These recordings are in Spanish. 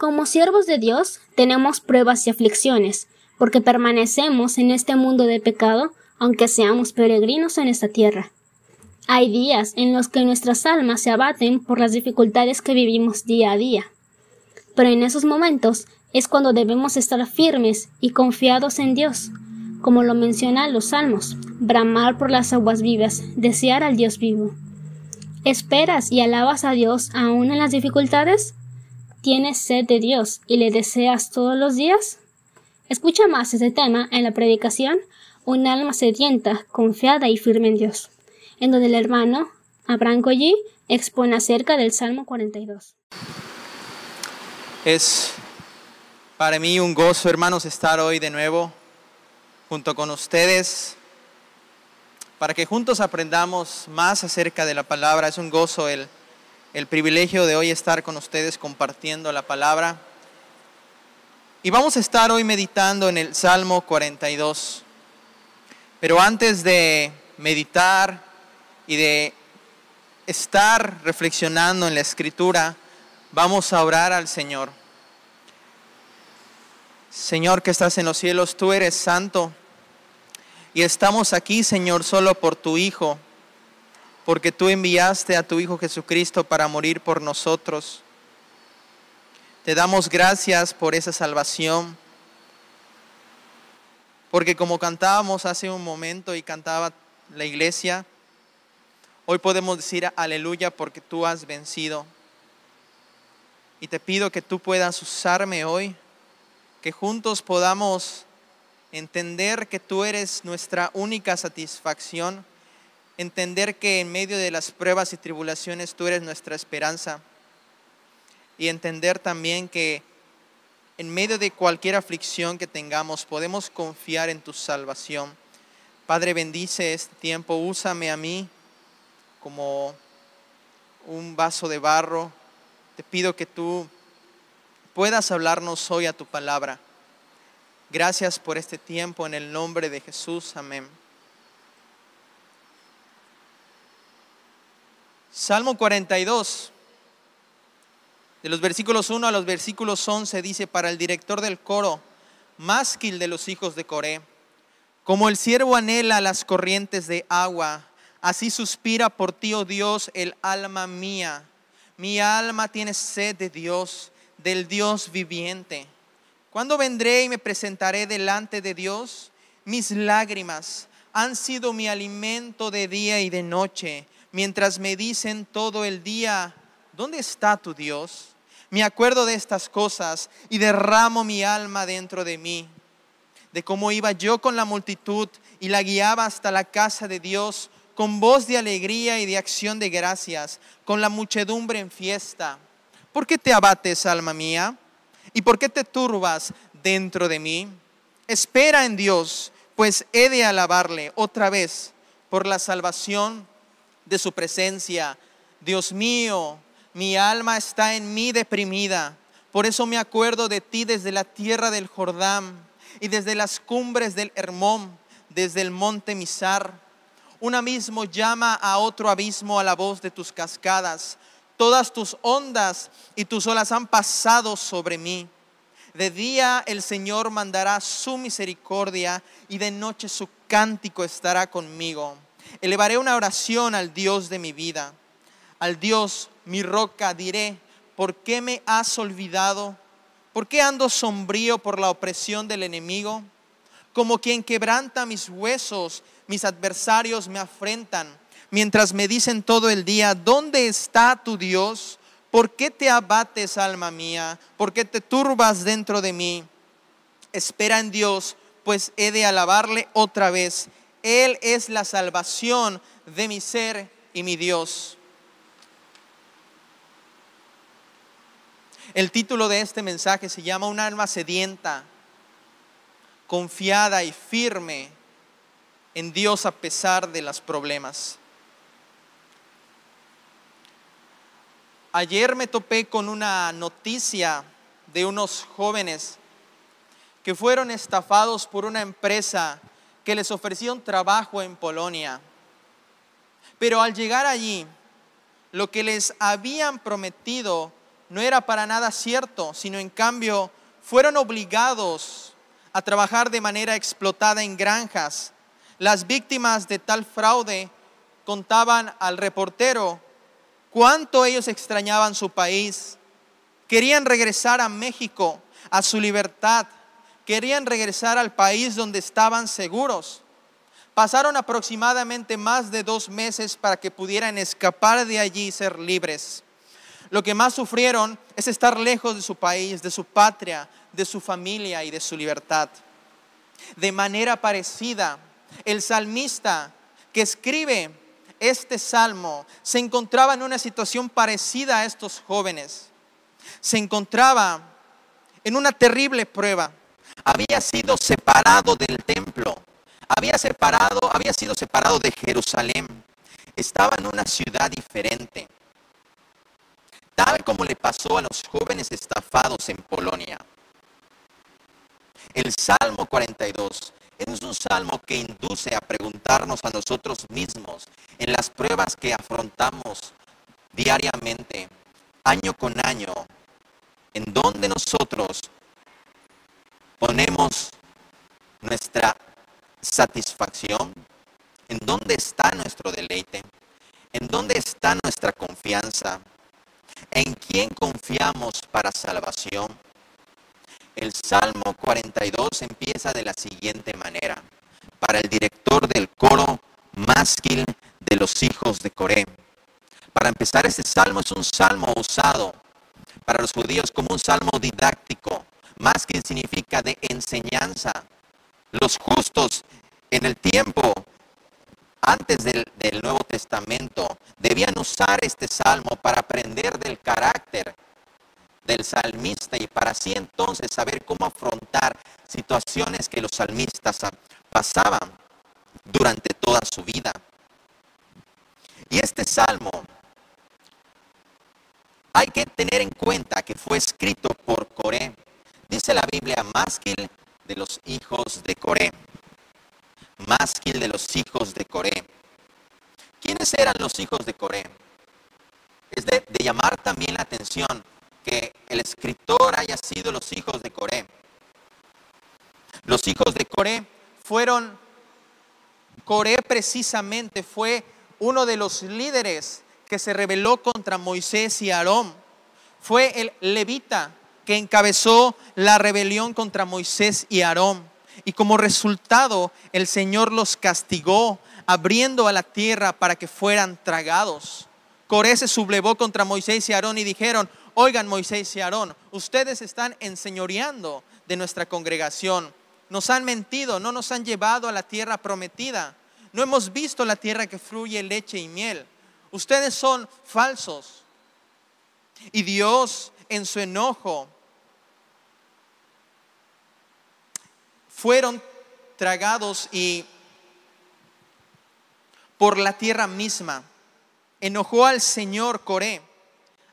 Como siervos de Dios, tenemos pruebas y aflicciones, porque permanecemos en este mundo de pecado, aunque seamos peregrinos en esta tierra. Hay días en los que nuestras almas se abaten por las dificultades que vivimos día a día. Pero en esos momentos es cuando debemos estar firmes y confiados en Dios, como lo mencionan los salmos, bramar por las aguas vivas, desear al Dios vivo. ¿Esperas y alabas a Dios aún en las dificultades? ¿Tienes sed de Dios y le deseas todos los días? Escucha más este tema en la predicación Un alma sedienta, confiada y firme en Dios, en donde el hermano Abraham expone acerca del Salmo 42. Es para mí un gozo, hermanos, estar hoy de nuevo junto con ustedes para que juntos aprendamos más acerca de la palabra. Es un gozo el, el privilegio de hoy estar con ustedes compartiendo la palabra. Y vamos a estar hoy meditando en el Salmo 42. Pero antes de meditar y de estar reflexionando en la escritura, vamos a orar al Señor. Señor que estás en los cielos, tú eres santo. Y estamos aquí, Señor, solo por tu Hijo, porque tú enviaste a tu Hijo Jesucristo para morir por nosotros. Te damos gracias por esa salvación, porque como cantábamos hace un momento y cantaba la iglesia, hoy podemos decir aleluya porque tú has vencido. Y te pido que tú puedas usarme hoy, que juntos podamos entender que tú eres nuestra única satisfacción, entender que en medio de las pruebas y tribulaciones tú eres nuestra esperanza y entender también que en medio de cualquier aflicción que tengamos podemos confiar en tu salvación. Padre, bendice este tiempo, úsame a mí como un vaso de barro. Te pido que tú puedas hablarnos hoy a tu palabra. Gracias por este tiempo en el nombre de Jesús. Amén. Salmo 42, de los versículos 1 a los versículos 11, dice, para el director del coro, másquil de los hijos de Coré, como el siervo anhela las corrientes de agua, así suspira por ti, oh Dios, el alma mía. Mi alma tiene sed de Dios, del Dios viviente. ¿Cuándo vendré y me presentaré delante de Dios? Mis lágrimas han sido mi alimento de día y de noche, mientras me dicen todo el día, ¿dónde está tu Dios? Me acuerdo de estas cosas y derramo mi alma dentro de mí, de cómo iba yo con la multitud y la guiaba hasta la casa de Dios con voz de alegría y de acción de gracias, con la muchedumbre en fiesta. ¿Por qué te abates, alma mía? ¿Y por qué te turbas dentro de mí? Espera en Dios, pues he de alabarle otra vez por la salvación de su presencia. Dios mío, mi alma está en mí deprimida. Por eso me acuerdo de ti desde la tierra del Jordán y desde las cumbres del Hermón, desde el monte Misar. Un abismo llama a otro abismo a la voz de tus cascadas todas tus ondas y tus olas han pasado sobre mí. De día el Señor mandará su misericordia y de noche su cántico estará conmigo. Elevaré una oración al Dios de mi vida. Al Dios, mi roca, diré, ¿por qué me has olvidado? ¿Por qué ando sombrío por la opresión del enemigo? Como quien quebranta mis huesos, mis adversarios me afrentan mientras me dicen todo el día, ¿dónde está tu Dios? ¿Por qué te abates, alma mía? ¿Por qué te turbas dentro de mí? Espera en Dios, pues he de alabarle otra vez. Él es la salvación de mi ser y mi Dios. El título de este mensaje se llama Un alma sedienta, confiada y firme en Dios a pesar de los problemas. Ayer me topé con una noticia de unos jóvenes que fueron estafados por una empresa que les ofreció un trabajo en Polonia. Pero al llegar allí, lo que les habían prometido no era para nada cierto, sino en cambio fueron obligados a trabajar de manera explotada en granjas. Las víctimas de tal fraude contaban al reportero cuánto ellos extrañaban su país. Querían regresar a México, a su libertad. Querían regresar al país donde estaban seguros. Pasaron aproximadamente más de dos meses para que pudieran escapar de allí y ser libres. Lo que más sufrieron es estar lejos de su país, de su patria, de su familia y de su libertad. De manera parecida, el salmista que escribe este salmo se encontraba en una situación parecida a estos jóvenes. Se encontraba en una terrible prueba. Había sido separado del templo, había separado, había sido separado de Jerusalén. Estaba en una ciudad diferente. Tal como le pasó a los jóvenes estafados en Polonia. El Salmo 42 es un salmo que induce a preguntarnos a nosotros mismos en las pruebas que afrontamos diariamente, año con año, en donde nosotros ponemos nuestra satisfacción, en dónde está nuestro deleite, en dónde está nuestra confianza, en quién confiamos para salvación. El Salmo 42 empieza de la siguiente manera. Para el director del coro másquil de los hijos de Coré. Para empezar, este salmo es un salmo usado para los judíos como un salmo didáctico. Másquil significa de enseñanza. Los justos en el tiempo antes del, del, Nuevo Testamento debían usar este salmo para aprender del carácter del salmista y para así entonces saber cómo afrontar situaciones que los salmistas pasaban durante toda su vida. Y este salmo hay que tener en cuenta que fue escrito por Coré. Dice la Biblia, másquil de los hijos de Coré. Másquil de los hijos de Coré. ¿Quiénes eran los hijos de Coré? Es de, de llamar también la atención que el escritor haya sido los hijos de Coré. Los hijos de Coré fueron, Coré precisamente fue uno de los líderes que se rebeló contra Moisés y Aarón. Fue el levita encabezó la rebelión contra Moisés y Aarón. Y como resultado, el Señor los castigó, abriendo a la tierra para que fueran tragados. Coré se sublevó contra Moisés y Aarón y dijeron, oigan Moisés y Aarón, ustedes están enseñoreando de nuestra congregación. Nos han mentido, no nos han llevado a la tierra prometida. No hemos visto la tierra que fluye leche y miel. Ustedes son falsos. Y Dios en su enojo fueron tragados y por la tierra misma. Enojó al Señor Coré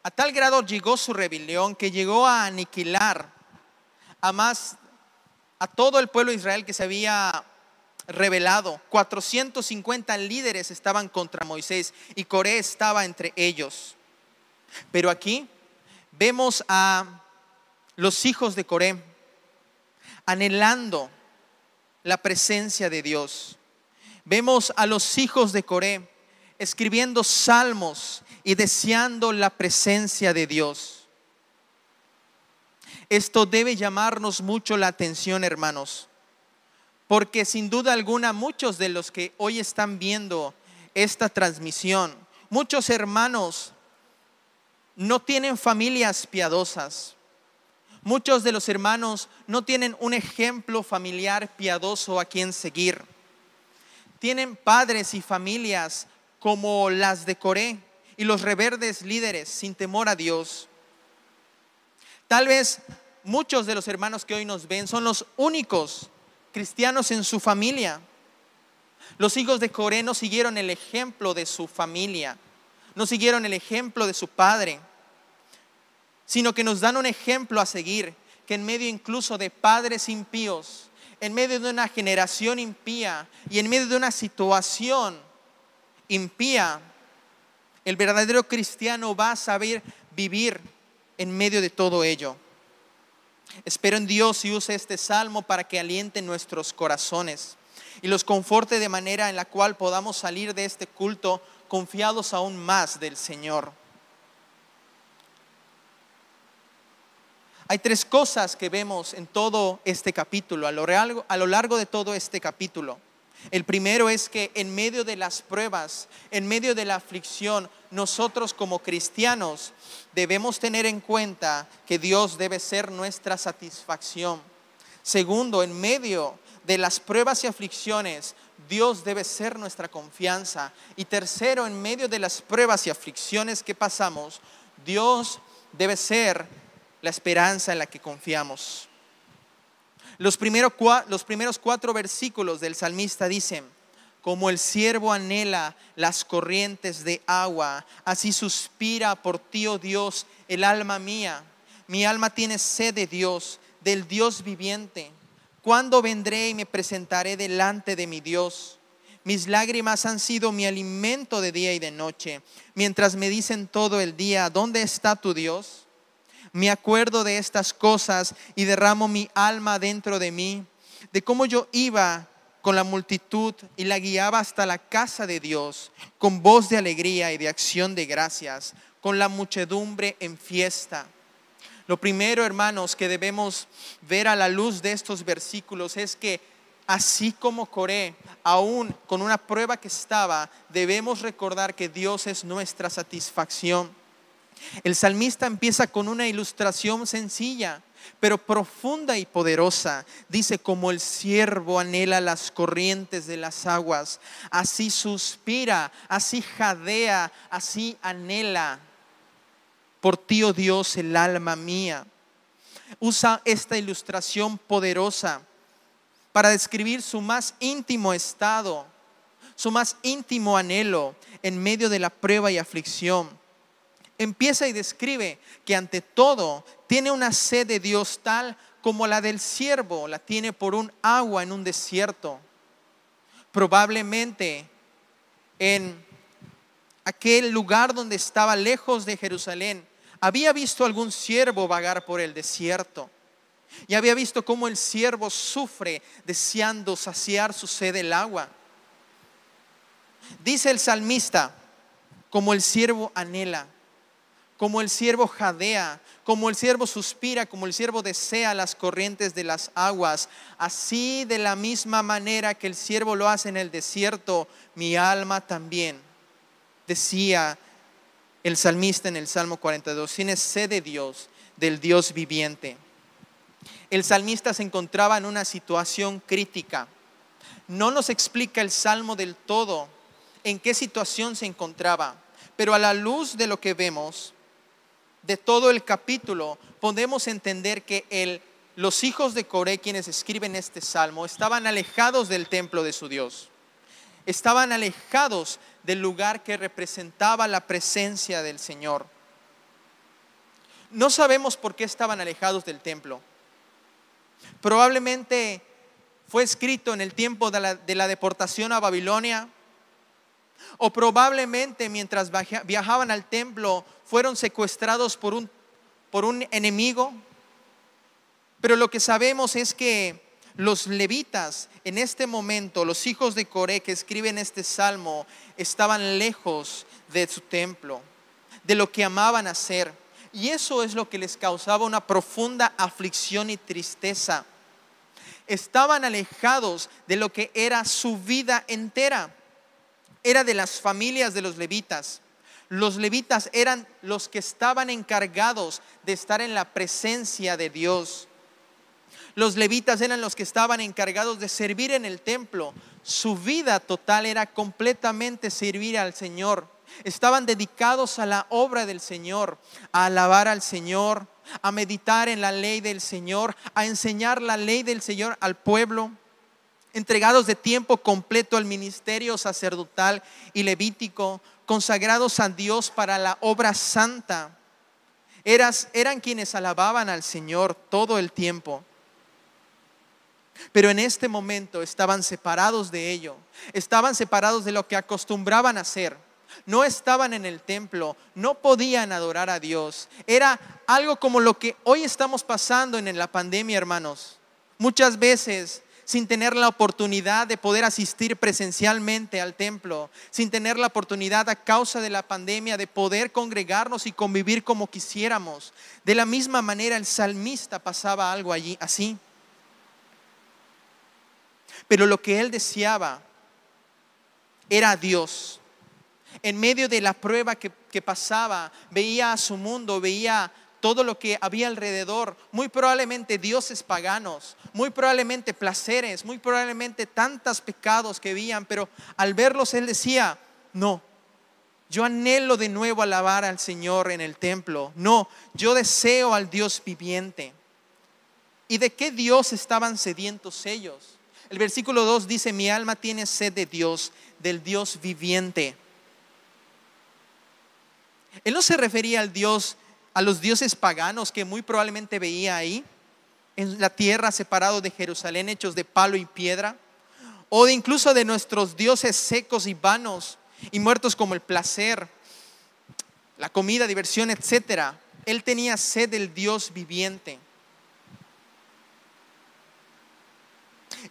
a tal grado llegó su rebelión que llegó a aniquilar a más a todo el pueblo de Israel que se había rebelado. 450 líderes estaban contra Moisés y Coré estaba entre ellos. Pero aquí vemos a los hijos de Coré anhelando la presencia de Dios. Vemos a los hijos de Coré escribiendo salmos y deseando la presencia de Dios. Esto debe llamarnos mucho la atención, hermanos, porque sin duda alguna muchos de los que hoy están viendo esta transmisión, muchos hermanos no tienen familias piadosas. Muchos de los hermanos no tienen un ejemplo familiar piadoso a quien seguir. Tienen padres y familias como las de Coré, y los reverdes líderes sin temor a Dios. Tal vez muchos de los hermanos que hoy nos ven son los únicos cristianos en su familia. Los hijos de Coré no siguieron el ejemplo de su familia, no siguieron el ejemplo de su padre, sino que nos dan un ejemplo a seguir, que en medio incluso de padres impíos, en medio de una generación impía y en medio de una situación impía, el verdadero cristiano va a saber vivir en medio de todo ello. Espero en Dios y use este salmo para que aliente nuestros corazones y los conforte de manera en la cual podamos salir de este culto confiados aún más del Señor. Hay tres cosas que vemos en todo este capítulo, a lo, largo, a lo largo de todo este capítulo. El primero es que en medio de las pruebas, en medio de la aflicción, nosotros como cristianos debemos tener en cuenta que Dios debe ser nuestra satisfacción. Segundo, en medio de las pruebas y aflicciones, Dios debe ser nuestra confianza. Y tercero, en medio de las pruebas y aflicciones que pasamos, Dios debe ser la esperanza en la que confiamos. Los, primeros cuatro versículos del salmista dicen, como el siervo anhela las corrientes de agua, así suspira por ti, oh Dios, el alma mía. Mi alma tiene sed de Dios, del Dios viviente. ¿Cuándo vendré y me presentaré delante de mi Dios? Mis lágrimas han sido mi alimento de día y de noche, mientras me dicen todo el día, ¿dónde está tu Dios? Me acuerdo de estas cosas y derramo mi alma dentro de mí, de cómo yo iba con la multitud y la guiaba hasta la casa de Dios, con voz de alegría y de acción de gracias, con la muchedumbre en fiesta. Lo primero, hermanos, que debemos ver a la luz de estos versículos es que así como Coré, aún con una prueba que estaba, debemos recordar que Dios es nuestra satisfacción. El salmista empieza con una ilustración sencilla, pero profunda y poderosa. Dice, como el siervo anhela las corrientes de las aguas, así suspira, así jadea, así anhela por ti, oh Dios, el alma mía. Usa esta ilustración poderosa para describir su más íntimo estado, su más íntimo anhelo en medio de la prueba y aflicción. Empieza y describe que ante todo tiene una sed de Dios tal como la del siervo la tiene por un agua en un desierto. Probablemente en aquel lugar donde estaba lejos de Jerusalén, había visto algún siervo vagar por el desierto y había visto cómo el siervo sufre deseando saciar su sed del agua. Dice el salmista, como el siervo anhela, como el siervo jadea, como el siervo suspira, como el siervo desea las corrientes de las aguas, así de la misma manera que el siervo lo hace en el desierto, mi alma también decía el salmista en el Salmo 42, tiene sed de Dios, del Dios viviente. El salmista se encontraba en una situación crítica. No nos explica el Salmo del todo en qué situación se encontraba, pero a la luz de lo que vemos, de todo el capítulo, podemos entender que los hijos de Coré, quienes escriben este salmo, estaban alejados del templo de su Dios estaban alejados del lugar que representaba la presencia del Señor. No sabemos por qué estaban alejados del templo. Probablemente fue escrito en el tiempo de la, deportación a Babilonia, o probablemente mientras viajaban al templo fueron secuestrados por un, por un enemigo. Pero lo que sabemos es que los levitas en este momento, los hijos de Coré que escriben este salmo, estaban lejos de su templo, de lo que amaban hacer. Y eso es lo que les causaba una profunda aflicción y tristeza. Estaban alejados de lo que era su vida entera. Era de las familias de los levitas. Los levitas eran los que estaban encargados de estar en la presencia de Dios. Los levitas eran los que estaban encargados de servir en el templo. Su vida total era completamente servir al Señor. Estaban dedicados a la obra del Señor, a alabar al Señor, a meditar en la ley del Señor, a enseñar la ley del Señor al pueblo entregados de tiempo completo al ministerio sacerdotal y levítico, consagrados a Dios para la obra santa. eran quienes alababan al Señor todo el tiempo. Pero en este momento estaban separados de ello, estaban separados de lo que acostumbraban a hacer, no estaban en el templo, no podían adorar a Dios. Era algo como lo que hoy estamos pasando en la pandemia, hermanos. Muchas veces sin tener la oportunidad de poder asistir presencialmente al templo, sin tener la oportunidad a causa de la pandemia de poder congregarnos y convivir como quisiéramos. De la misma manera el salmista pasaba algo allí así. Pero lo que él deseaba era Dios. En medio de la prueba que, que pasaba, veía a su mundo, veía todo lo que había alrededor, muy probablemente dioses paganos, muy probablemente placeres, muy probablemente tantos pecados que veían, pero al verlos él decía, no, yo anhelo de nuevo alabar al Señor en el templo, no, yo deseo al Dios viviente. ¿Y de qué Dios estaban sedientos ellos? El versículo 2 dice, mi alma tiene sed de Dios, del Dios viviente. Él no se refería al Dios a los dioses paganos que muy probablemente veía ahí, en la tierra separado de Jerusalén, hechos de palo y piedra, o de incluso de nuestros dioses secos y vanos y muertos como el placer, la comida, diversión, etc. Él tenía sed del Dios viviente.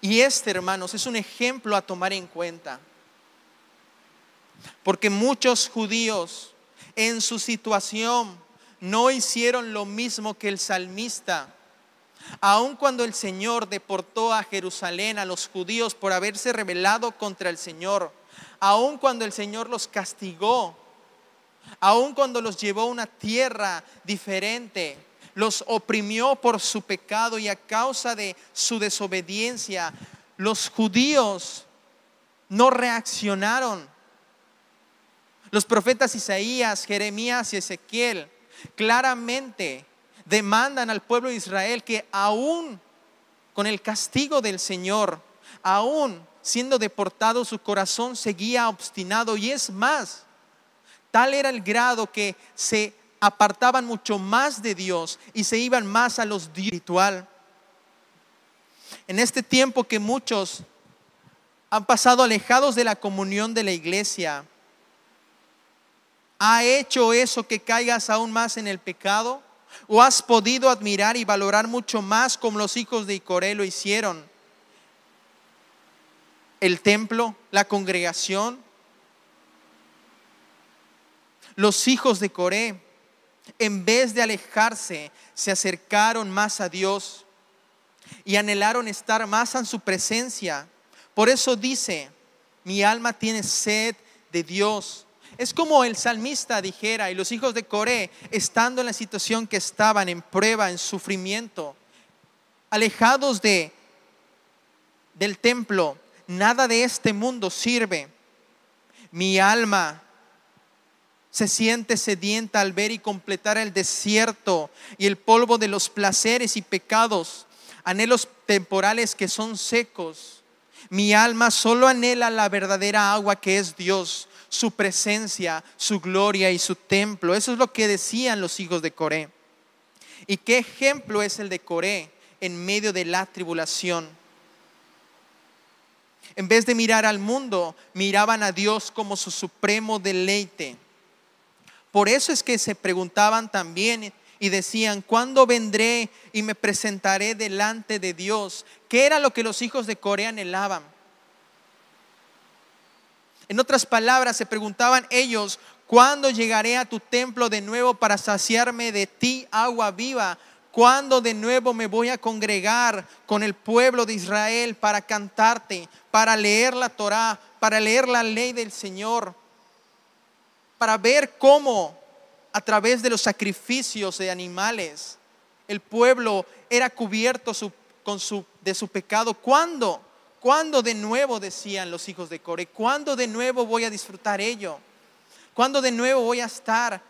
Y este, hermanos, es un ejemplo a tomar en cuenta. Porque muchos judíos en su situación no hicieron lo mismo que el salmista. Aun cuando el Señor deportó a Jerusalén a los judíos por haberse rebelado contra el Señor, aun cuando el Señor los castigó, aun cuando los llevó a una tierra diferente, los oprimió por su pecado y a causa de su desobediencia, los judíos no reaccionaron. Los profetas Isaías, Jeremías y Ezequiel claramente demandan al pueblo de Israel que aún con el castigo del Señor, aún siendo deportado, su corazón seguía obstinado. Y es más, tal era el grado que se apartaban mucho más de Dios y se iban más a lo espiritual. En este tiempo que muchos han pasado alejados de la comunión de la iglesia, ¿Ha hecho eso que caigas aún más en el pecado? ¿O has podido admirar y valorar mucho más como los hijos de Icoré lo hicieron? El templo, la congregación. Los hijos de Coré, en vez de alejarse, se acercaron más a Dios y anhelaron estar más en su presencia. Por eso dice, mi alma tiene sed de Dios es como el salmista dijera y los hijos de Coré, estando en la situación que estaban en prueba, en sufrimiento, alejados de del templo, nada de este mundo sirve. Mi alma se siente sedienta al ver y completar el desierto y el polvo de los placeres y pecados, anhelos temporales que son secos. Mi alma solo anhela la verdadera agua que es Dios, su presencia, su gloria y su templo. Eso es lo que decían los hijos de Coré. ¿Y qué ejemplo es el de Coré en medio de la tribulación? En vez de mirar al mundo, miraban a Dios como su supremo deleite. Por eso es que se preguntaban también y decían, ¿cuándo vendré y me presentaré delante de Dios? ¿Qué era lo que los hijos de Coré anhelaban? En otras palabras, se preguntaban ellos, ¿cuándo llegaré a tu templo de nuevo para saciarme de ti agua viva? ¿Cuándo de nuevo me voy a congregar con el pueblo de Israel para cantarte, para leer la Torá, para leer la ley del Señor, para ver cómo a través de los sacrificios de animales el pueblo era cubierto de su pecado? ¿Cuándo? ¿Cuándo de nuevo decían los hijos de Core? ¿Cuándo de nuevo voy a disfrutar ello? ¿Cuándo de nuevo voy a estar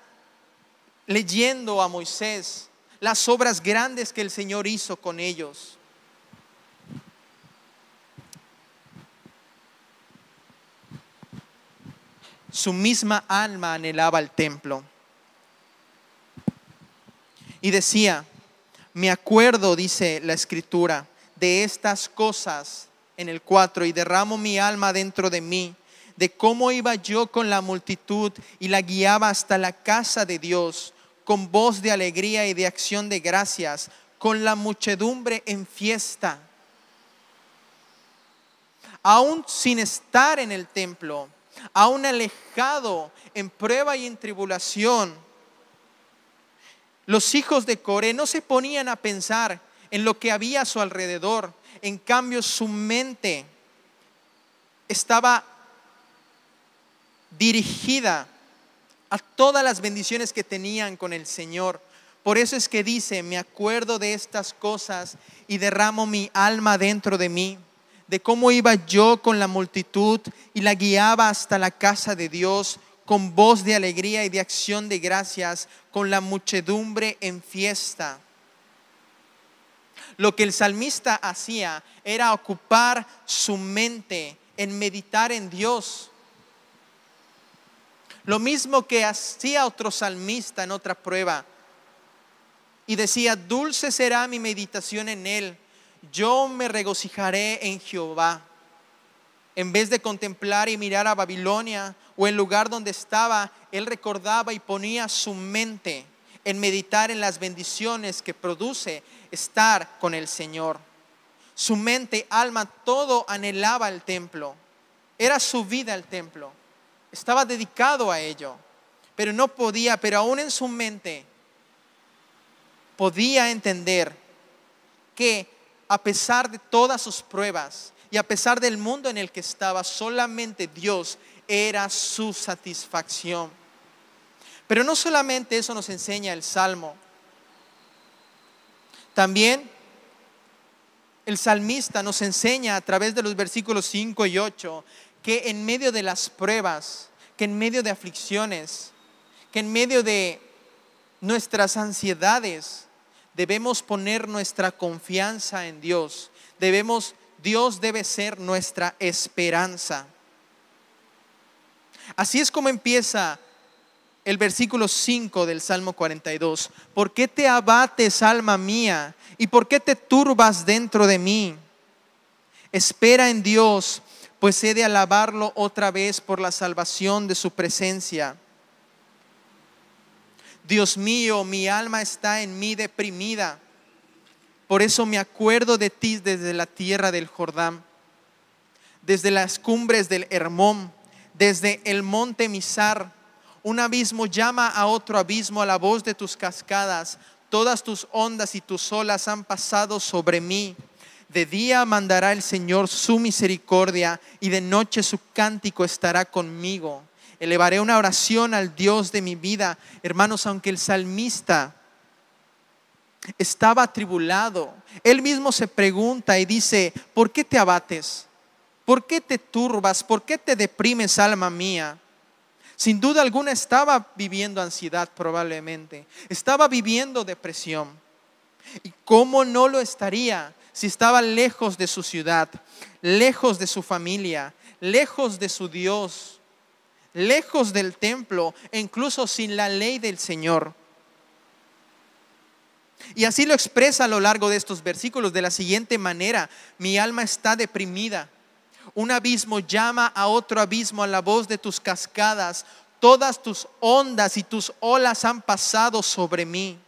leyendo a Moisés las obras grandes que el Señor hizo con ellos? Su misma alma anhelaba el templo. Y decía, me acuerdo, dice la escritura, de estas cosas en el 4, y derramo mi alma dentro de mí, de cómo iba yo con la multitud y la guiaba hasta la casa de Dios, con voz de alegría y de acción de gracias, con la muchedumbre en fiesta. Aún sin estar en el templo, aún alejado en prueba y en tribulación, los hijos de Coré no se ponían a pensar en lo que había a su alrededor. En cambio, su mente estaba dirigida a todas las bendiciones que tenían con el Señor. Por eso es que dice, me acuerdo de estas cosas y derramo mi alma dentro de mí, de cómo iba yo con la multitud y la guiaba hasta la casa de Dios con voz de alegría y de acción de gracias, con la muchedumbre en fiesta. Lo que el salmista hacía era ocupar su mente en meditar en Dios. Lo mismo que hacía otro salmista en otra prueba. Y decía, dulce será mi meditación en él. Yo me regocijaré en Jehová. En vez de contemplar y mirar a Babilonia o el lugar donde estaba, él recordaba y ponía su mente en meditar en las bendiciones que produce estar con el Señor. Su mente, alma, todo anhelaba el templo. Era su vida el templo estaba dedicado a ello, pero no podía, pero aún en su mente podía entender que a pesar de todas sus pruebas y a pesar del mundo en el que estaba, solamente Dios era su satisfacción. Pero no solamente eso nos enseña el Salmo, también el salmista nos enseña a través de los versículos 5 y 8 que en medio de las pruebas, que en medio de aflicciones, que en medio de nuestras ansiedades, debemos poner nuestra confianza en Dios. Debemos, Dios debe ser nuestra esperanza. Así es como empieza el versículo 5 del Salmo 42. ¿Por qué te abates, alma mía? ¿Y por qué te turbas dentro de mí? Espera en Dios pues he de alabarlo otra vez por la salvación de su presencia. Dios mío, mi alma está en mí deprimida. Por eso me acuerdo de ti desde la tierra del Jordán, desde las cumbres del Hermón, desde el monte Misar. Un abismo llama a otro abismo a la voz de tus cascadas. Todas tus ondas y tus olas han pasado sobre mí. De día mandará el Señor su misericordia y de noche su cántico estará conmigo. Elevaré una oración al Dios de mi vida. Hermanos, aunque el salmista estaba atribulado, él mismo se pregunta y dice, ¿por qué te abates? ¿Por qué te turbas? ¿Por qué te deprimes, alma mía? Sin duda alguna estaba viviendo ansiedad probablemente, estaba viviendo depresión. ¿Y cómo no lo estaría si estaba lejos de su ciudad, lejos de su familia, lejos de su Dios, lejos del templo e incluso sin la ley del Señor. Y así lo expresa a lo largo de estos versículos de la siguiente manera, mi alma está deprimida, un abismo llama a otro abismo a la voz de tus cascadas, todas tus ondas y tus olas han pasado sobre mí.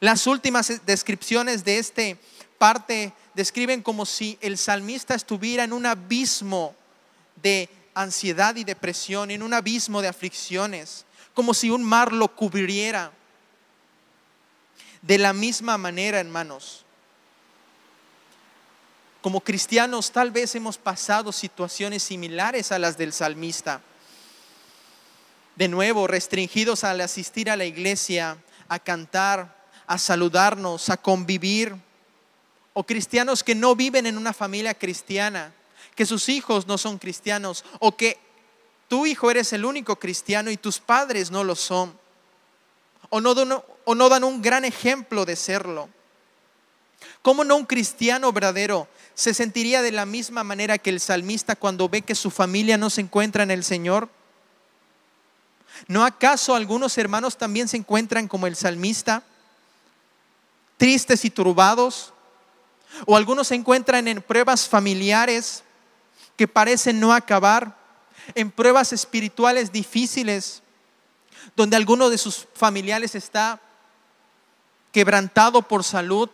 Las últimas descripciones de este parte describen como si el salmista estuviera en un abismo de ansiedad y depresión, en un abismo de aflicciones, como si un mar lo cubriera. De la misma manera, hermanos, como cristianos tal vez hemos pasado situaciones similares a las del salmista. De nuevo, restringidos al asistir a la iglesia, a cantar, a saludarnos, a convivir. O cristianos que no viven en una familia cristiana, que sus hijos no son cristianos, o que tu hijo eres el único cristiano y tus padres no lo son. O no, o no dan un gran ejemplo de serlo. ¿Cómo no un cristiano verdadero se sentiría de la misma manera que el salmista cuando ve que su familia no se encuentra en el Señor? ¿No acaso algunos hermanos también se encuentran como el salmista? tristes y turbados, o algunos se encuentran en pruebas familiares, que parecen no acabar, en pruebas espirituales difíciles, donde alguno de sus familiares está quebrantado por salud,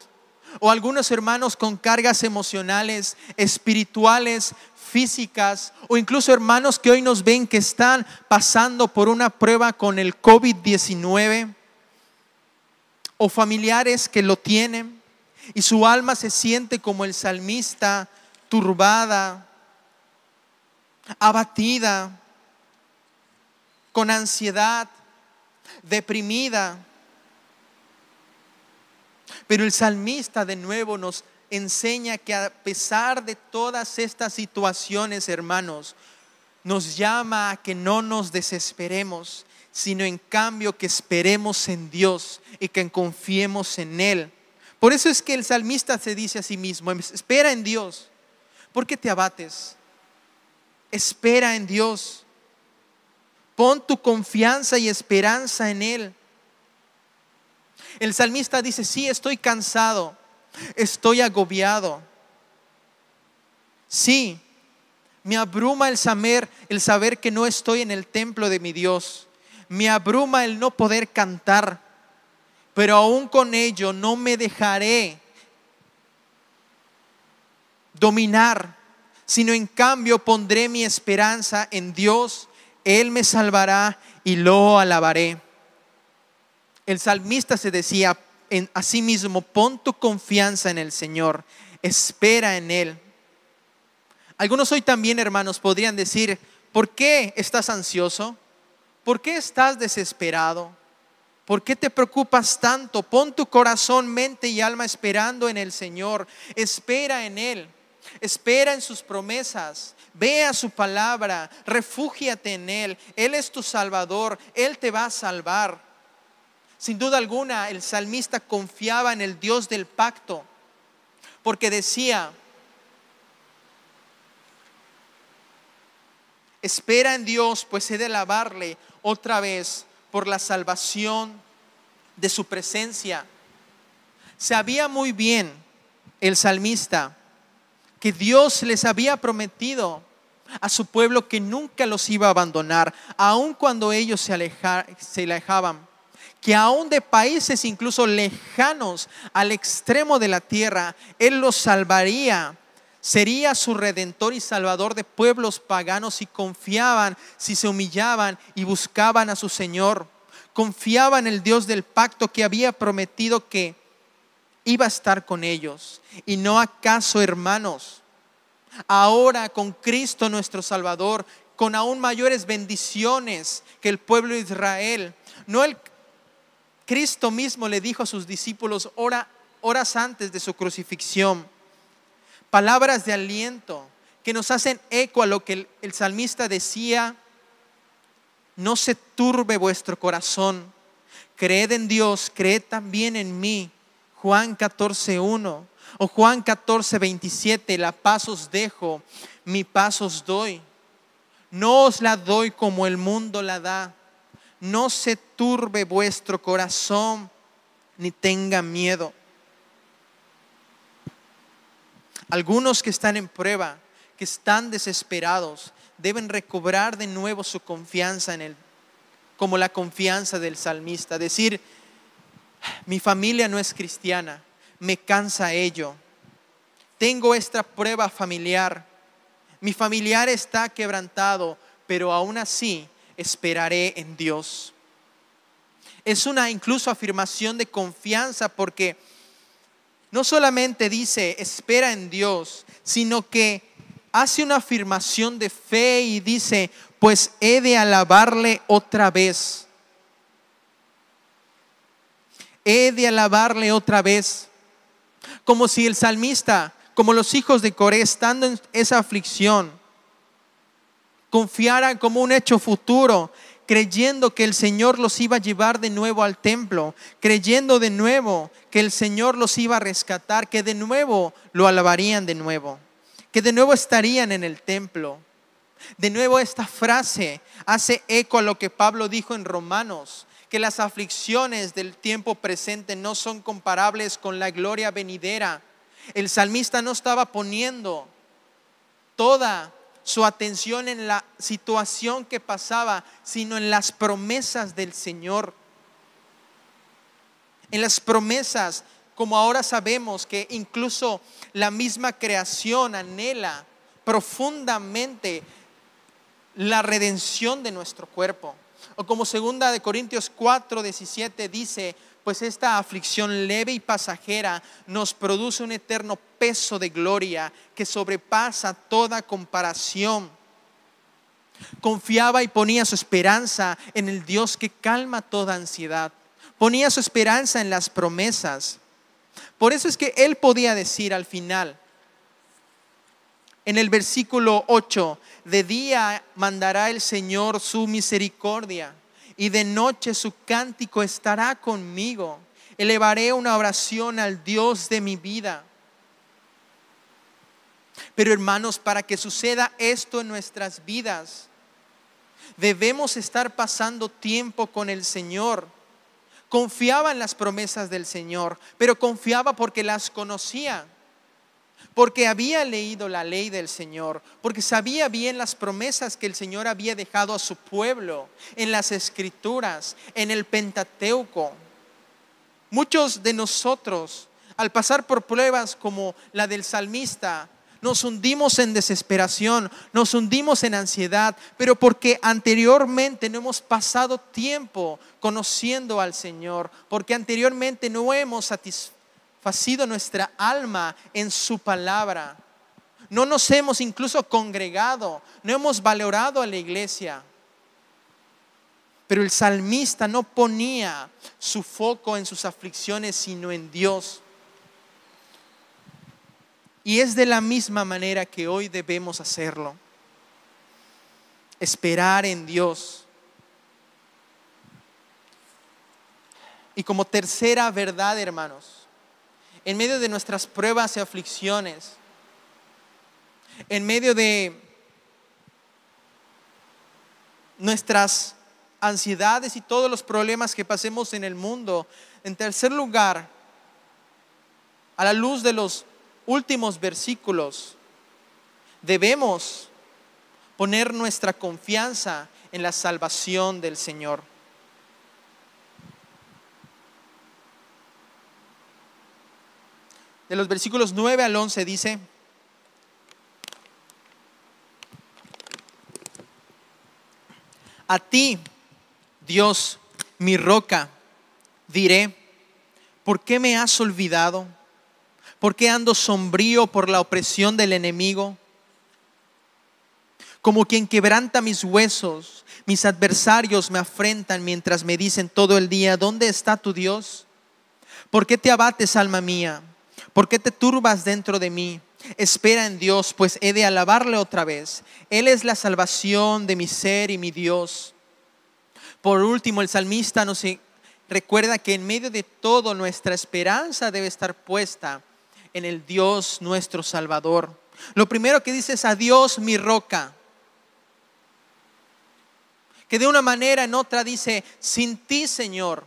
o algunos hermanos con cargas emocionales, espirituales, físicas, o incluso hermanos que hoy nos ven que están pasando por una prueba con el COVID-19, o familiares que lo tienen, y su alma se siente como el salmista, turbada, abatida, con ansiedad, deprimida. Pero el salmista de nuevo nos enseña que a pesar de todas estas situaciones, hermanos, nos llama a que no nos desesperemos, sino en cambio que esperemos en Dios y que confiemos en Él. Por eso es que el salmista se dice a sí mismo, espera en Dios. ¿Por qué te abates? Espera en Dios. Pon tu confianza y esperanza en Él. El salmista dice, sí, estoy cansado, estoy agobiado. Sí, me abruma el saber, el saber que no estoy en el templo de mi Dios. Me abruma el no poder cantar, pero aún con ello no me dejaré dominar, sino en cambio pondré mi esperanza en Dios. Él me salvará y lo alabaré. El salmista se decía en, a sí mismo, pon tu confianza en el Señor, espera en Él. Algunos hoy también, hermanos, podrían decir, ¿por qué estás ansioso? ¿Por qué estás desesperado? ¿Por qué te preocupas tanto? Pon tu corazón, mente y alma esperando en el Señor. Espera en Él. Espera en sus promesas. Ve a su palabra. Refúgiate en Él. Él es tu Salvador. Él te va a salvar. Sin duda alguna, el salmista confiaba en el Dios del pacto. Porque decía, espera en Dios, pues he de alabarle otra vez por la salvación de su presencia. Sabía muy bien el salmista que Dios les había prometido a su pueblo que nunca los iba a abandonar, aun cuando ellos se, alejaban, que aun de países incluso lejanos al extremo de la tierra, Él los salvaría sería su redentor y salvador de pueblos paganos si confiaban, si se humillaban y buscaban a su Señor. Confiaban en el Dios del pacto que había prometido que iba a estar con ellos. Y no acaso, hermanos, ahora con Cristo nuestro Salvador, con aún mayores bendiciones que el pueblo de Israel. No el Cristo mismo le dijo a sus discípulos horas antes de su crucifixión palabras de aliento que nos hacen eco a lo que el, salmista decía, no se turbe vuestro corazón, creed en Dios, creed también en mí. Juan 14, 1 o Juan 14, 27, la paz os dejo, mi paz os doy. No os la doy como el mundo la da. No se turbe vuestro corazón, ni tenga miedo. Algunos que están en prueba, que están desesperados, deben recobrar de nuevo su confianza en Él, como la confianza del salmista. Decir, mi familia no es cristiana, me cansa ello. Tengo esta prueba familiar. Mi familiar está quebrantado, pero aún así esperaré en Dios. Es una incluso afirmación de confianza porque no solamente dice espera en Dios, sino que hace una afirmación de fe y dice, pues he de alabarle otra vez. He de alabarle otra vez. Como si el salmista, como los hijos de Coré, estando en esa aflicción, confiaran como un hecho futuro creyendo que el Señor los iba a llevar de nuevo al templo, creyendo de nuevo que el Señor los iba a rescatar, que de nuevo lo alabarían de nuevo, que de nuevo estarían en el templo. De nuevo esta frase hace eco a lo que Pablo dijo en Romanos, que las aflicciones del tiempo presente no son comparables con la gloria venidera. El salmista no estaba poniendo toda su atención en la situación que pasaba, sino en las promesas del Señor. En las promesas, como ahora sabemos que incluso la misma creación anhela profundamente la redención de nuestro cuerpo. O como segunda de Corintios 4, 17 dice, pues esta aflicción leve y pasajera nos produce un eterno peso de gloria que sobrepasa toda comparación. Confiaba y ponía su esperanza en el Dios que calma toda ansiedad. Ponía su esperanza en las promesas. Por eso es que él podía decir al final, en el versículo 8, de día mandará el Señor su misericordia y de noche su cántico estará conmigo. Elevaré una oración al Dios de mi vida. Pero hermanos, para que suceda esto en nuestras vidas, debemos estar pasando tiempo con el Señor. Confiaba en las promesas del Señor, pero confiaba porque las conocía porque había leído la ley del Señor, porque sabía bien las promesas que el Señor había dejado a su pueblo en las escrituras, en el Pentateuco. Muchos de nosotros, al pasar por pruebas como la del salmista, nos hundimos en desesperación, nos hundimos en ansiedad, pero porque anteriormente no hemos pasado tiempo conociendo al Señor, porque anteriormente no hemos satisfecho sido nuestra alma en su palabra. No nos hemos incluso congregado, no hemos valorado a la iglesia. Pero el salmista no ponía su foco en sus aflicciones, sino en Dios. Y es de la misma manera que hoy debemos hacerlo. Esperar en Dios. Y como tercera verdad, hermanos, en medio de nuestras pruebas y aflicciones, en medio de nuestras ansiedades y todos los problemas que pasemos en el mundo. En tercer lugar, a la luz de los últimos versículos, debemos poner nuestra confianza en la salvación del Señor. De los versículos 9 al 11 dice, a ti, Dios, mi roca, diré, ¿por qué me has olvidado? ¿Por qué ando sombrío por la opresión del enemigo? Como quien quebranta mis huesos, mis adversarios me afrentan mientras me dicen todo el día, ¿dónde está tu Dios? ¿Por qué te abates, alma mía? ¿Por qué te turbas dentro de mí? Espera en Dios, pues he de alabarle otra vez. Él es la salvación de mi ser y mi Dios. Por último, el salmista nos recuerda que en medio de todo nuestra esperanza debe estar puesta en el Dios nuestro Salvador. Lo primero que dice es a Dios mi roca. Que de una manera en otra dice, sin ti Señor,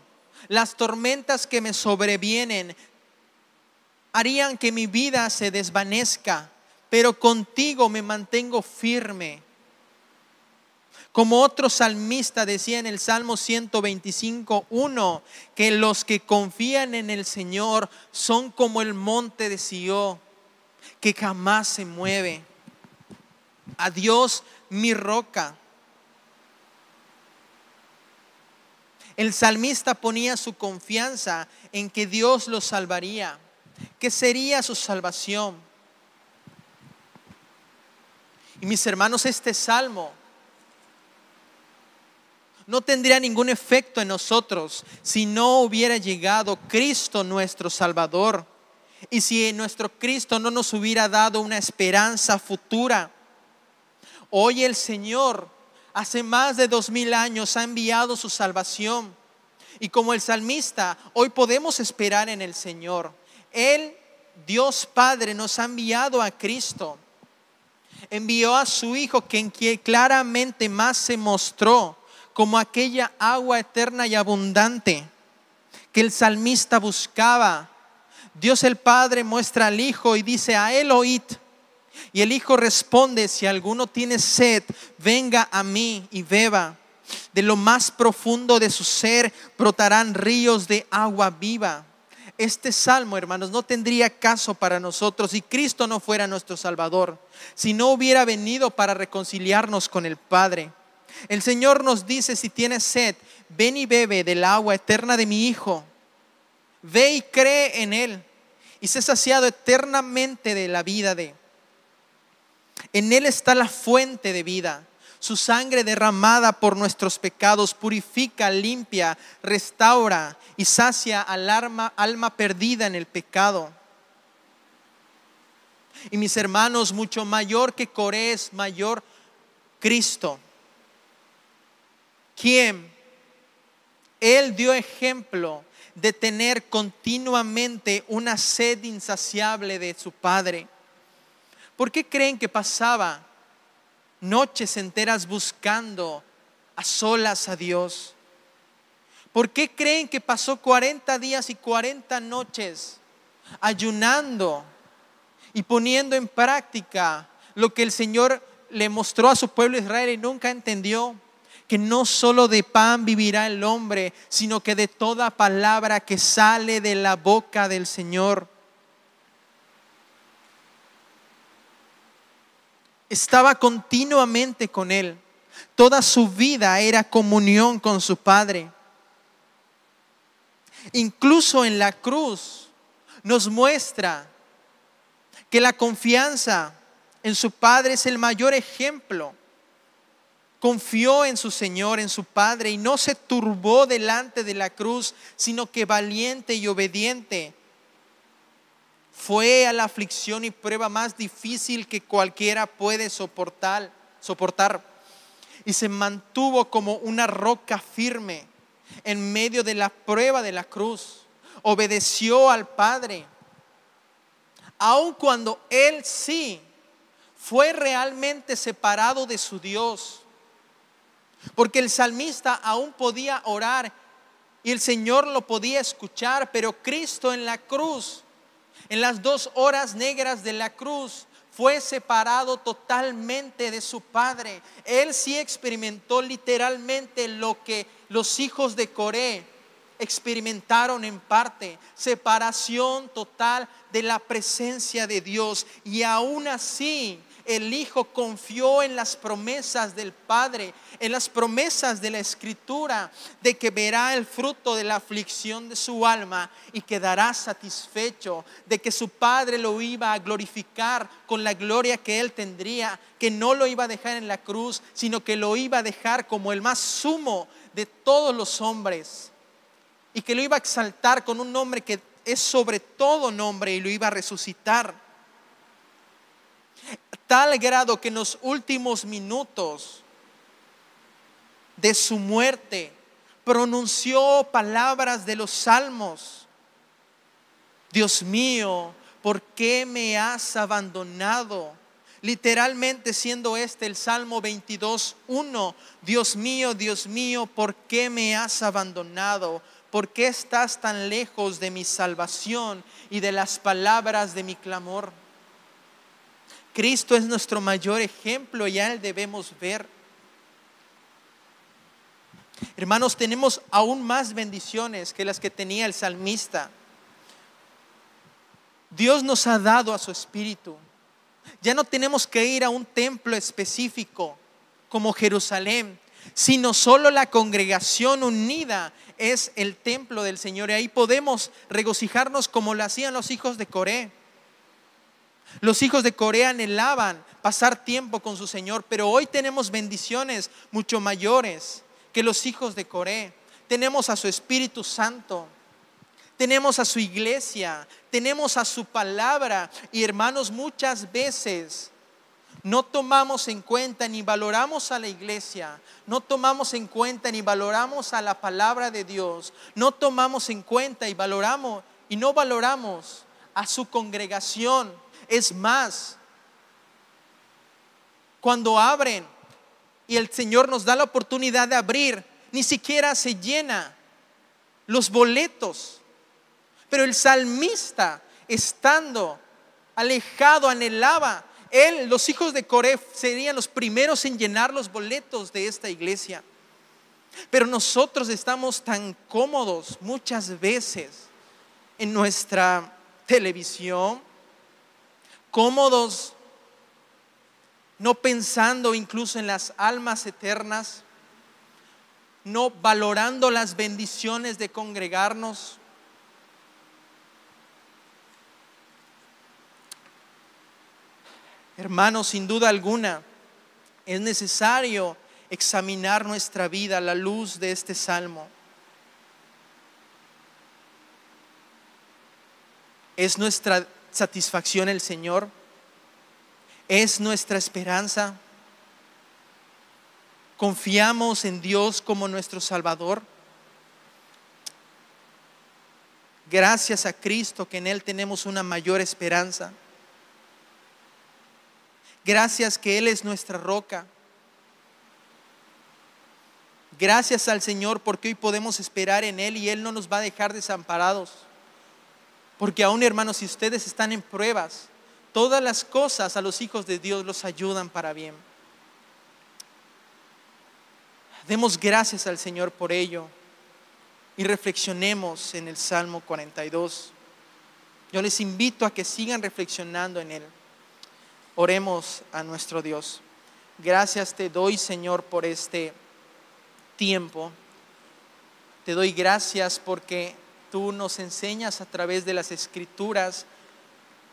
las tormentas que me sobrevienen harían que mi vida se desvanezca, pero contigo me mantengo firme. Como otro salmista decía en el Salmo 125, 1, que los que confían en el Señor son como el monte de Sió, que jamás se mueve. A Dios mi roca. El salmista ponía su confianza en que Dios lo salvaría que sería su salvación. Y mis hermanos, este salmo no tendría ningún efecto en nosotros si no hubiera llegado Cristo nuestro Salvador y si nuestro Cristo no nos hubiera dado una esperanza futura. Hoy el Señor, hace más de dos mil años, ha enviado su salvación. Y como el salmista, hoy podemos esperar en el Señor. Él, Dios Padre, nos ha enviado a Cristo. Envió a su Hijo, quien claramente más se mostró como aquella agua eterna y abundante que el salmista buscaba. Dios el Padre muestra al Hijo y dice, a Él oíd. Y el Hijo responde, si alguno tiene sed, venga a mí y beba. De lo más profundo de su ser brotarán ríos de agua viva. Este salmo, hermanos, no tendría caso para nosotros si Cristo no fuera nuestro Salvador, si no hubiera venido para reconciliarnos con el Padre. El Señor nos dice, si tienes sed, ven y bebe del agua eterna de mi Hijo. Ve y cree en Él y sé saciado eternamente de la vida de. En Él está la fuente de vida. Su sangre derramada por nuestros pecados purifica, limpia, restaura y sacia al alma, perdida en el pecado. Y mis hermanos, mucho mayor que Coré es mayor Cristo. Quien Él dio ejemplo de tener continuamente una sed insaciable de su Padre. ¿Por qué creen que pasaba noches enteras buscando a solas a Dios? ¿Por qué creen que pasó 40 días y 40 noches ayunando y poniendo en práctica lo que el Señor le mostró a su pueblo Israel y nunca entendió? que no solo de pan vivirá el hombre, sino que de toda palabra que sale de la boca del Señor. Estaba continuamente con Él. Toda su vida era comunión con su Padre. Incluso en la cruz nos muestra que la confianza en su Padre es el mayor ejemplo confió en su Señor, en su Padre, y no se turbó delante de la cruz, sino que valiente y obediente. Fue a la aflicción y prueba más difícil que cualquiera puede soportar, soportar. Y se mantuvo como una roca firme en medio de la prueba de la cruz. Obedeció al Padre. Aun cuando él sí fue realmente separado de su Dios porque el salmista aún podía orar y el Señor lo podía escuchar, pero Cristo en la cruz, en las dos horas negras de la cruz, fue separado totalmente de su Padre. Él sí experimentó literalmente lo que los hijos de Coré experimentaron en parte, separación total de la presencia de Dios. Y aún así, el Hijo confió en las promesas del Padre, en las promesas de la Escritura, de que verá el fruto de la aflicción de su alma y quedará satisfecho, de que su Padre lo iba a glorificar con la gloria que él tendría, que no lo iba a dejar en la cruz, sino que lo iba a dejar como el más sumo de todos los hombres y que lo iba a exaltar con un nombre que es sobre todo nombre y lo iba a resucitar tal grado que en los últimos minutos de su muerte pronunció palabras de los salmos. Dios mío, ¿por qué me has abandonado? Literalmente siendo este el Salmo 22.1, Dios mío, Dios mío, ¿por qué me has abandonado? ¿Por qué estás tan lejos de mi salvación y de las palabras de mi clamor? Cristo es nuestro mayor ejemplo y a Él debemos ver. Hermanos, tenemos aún más bendiciones que las que tenía el salmista. Dios nos ha dado a su Espíritu. Ya no tenemos que ir a un templo específico como Jerusalén, sino solo la congregación unida es el templo del Señor. Y ahí podemos regocijarnos como lo hacían los hijos de Coré. Los hijos de Corea anhelaban pasar tiempo con su Señor, pero hoy tenemos bendiciones mucho mayores que los hijos de Corea. Tenemos a su Espíritu Santo, tenemos a su iglesia, tenemos a su palabra y hermanos muchas veces no tomamos en cuenta ni valoramos a la iglesia, no tomamos en cuenta ni valoramos a la palabra de Dios, no tomamos en cuenta y valoramos y no valoramos a su congregación es más, cuando abren y el Señor nos da la oportunidad de abrir, ni siquiera se llena los boletos. Pero el salmista, estando alejado, anhelaba él, los hijos de Coré serían los primeros en llenar los boletos de esta iglesia. Pero nosotros estamos tan cómodos muchas veces en nuestra televisión, cómodos no pensando incluso en las almas eternas, no valorando las bendiciones de congregarnos. Hermanos, sin duda alguna, es necesario examinar nuestra vida a la luz de este salmo. ¿Es nuestra satisfacción el Señor? ¿Es nuestra esperanza? ¿Confiamos en Dios como nuestro Salvador? Gracias a Cristo que en Él tenemos una mayor esperanza. Gracias que Él es nuestra roca. Gracias al Señor porque hoy podemos esperar en Él y Él no nos va a dejar desamparados. Porque aún hermanos, si ustedes están en pruebas, todas las cosas a los hijos de Dios los ayudan para bien. Demos gracias al Señor por ello y reflexionemos en el Salmo 42. Yo les invito a que sigan reflexionando en él. Oremos a nuestro Dios. Gracias te doy, Señor, por este tiempo. Te doy gracias porque tú nos enseñas a través de las escrituras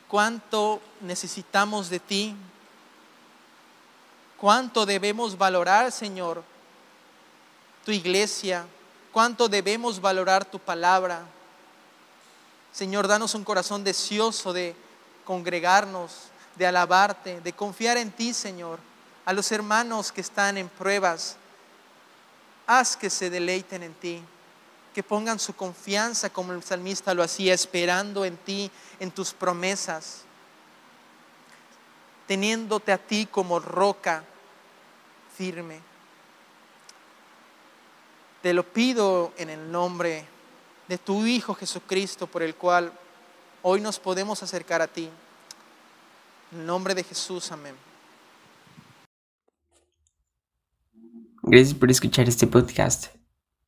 cuánto necesitamos de ti, cuánto debemos valorar, Señor, tu iglesia, cuánto debemos valorar tu palabra. Señor, danos un corazón deseoso de congregarnos, de alabarte, de confiar en ti, Señor. A los hermanos que están en pruebas, haz que se deleiten en ti, que pongan su confianza como el salmista lo hacía, esperando en ti, en tus promesas, teniéndote a ti como roca firme. Te lo pido en el nombre de tu Hijo Jesucristo, por el cual hoy nos podemos acercar a ti. En el nombre de Jesús, amén. Gracias por escuchar este podcast.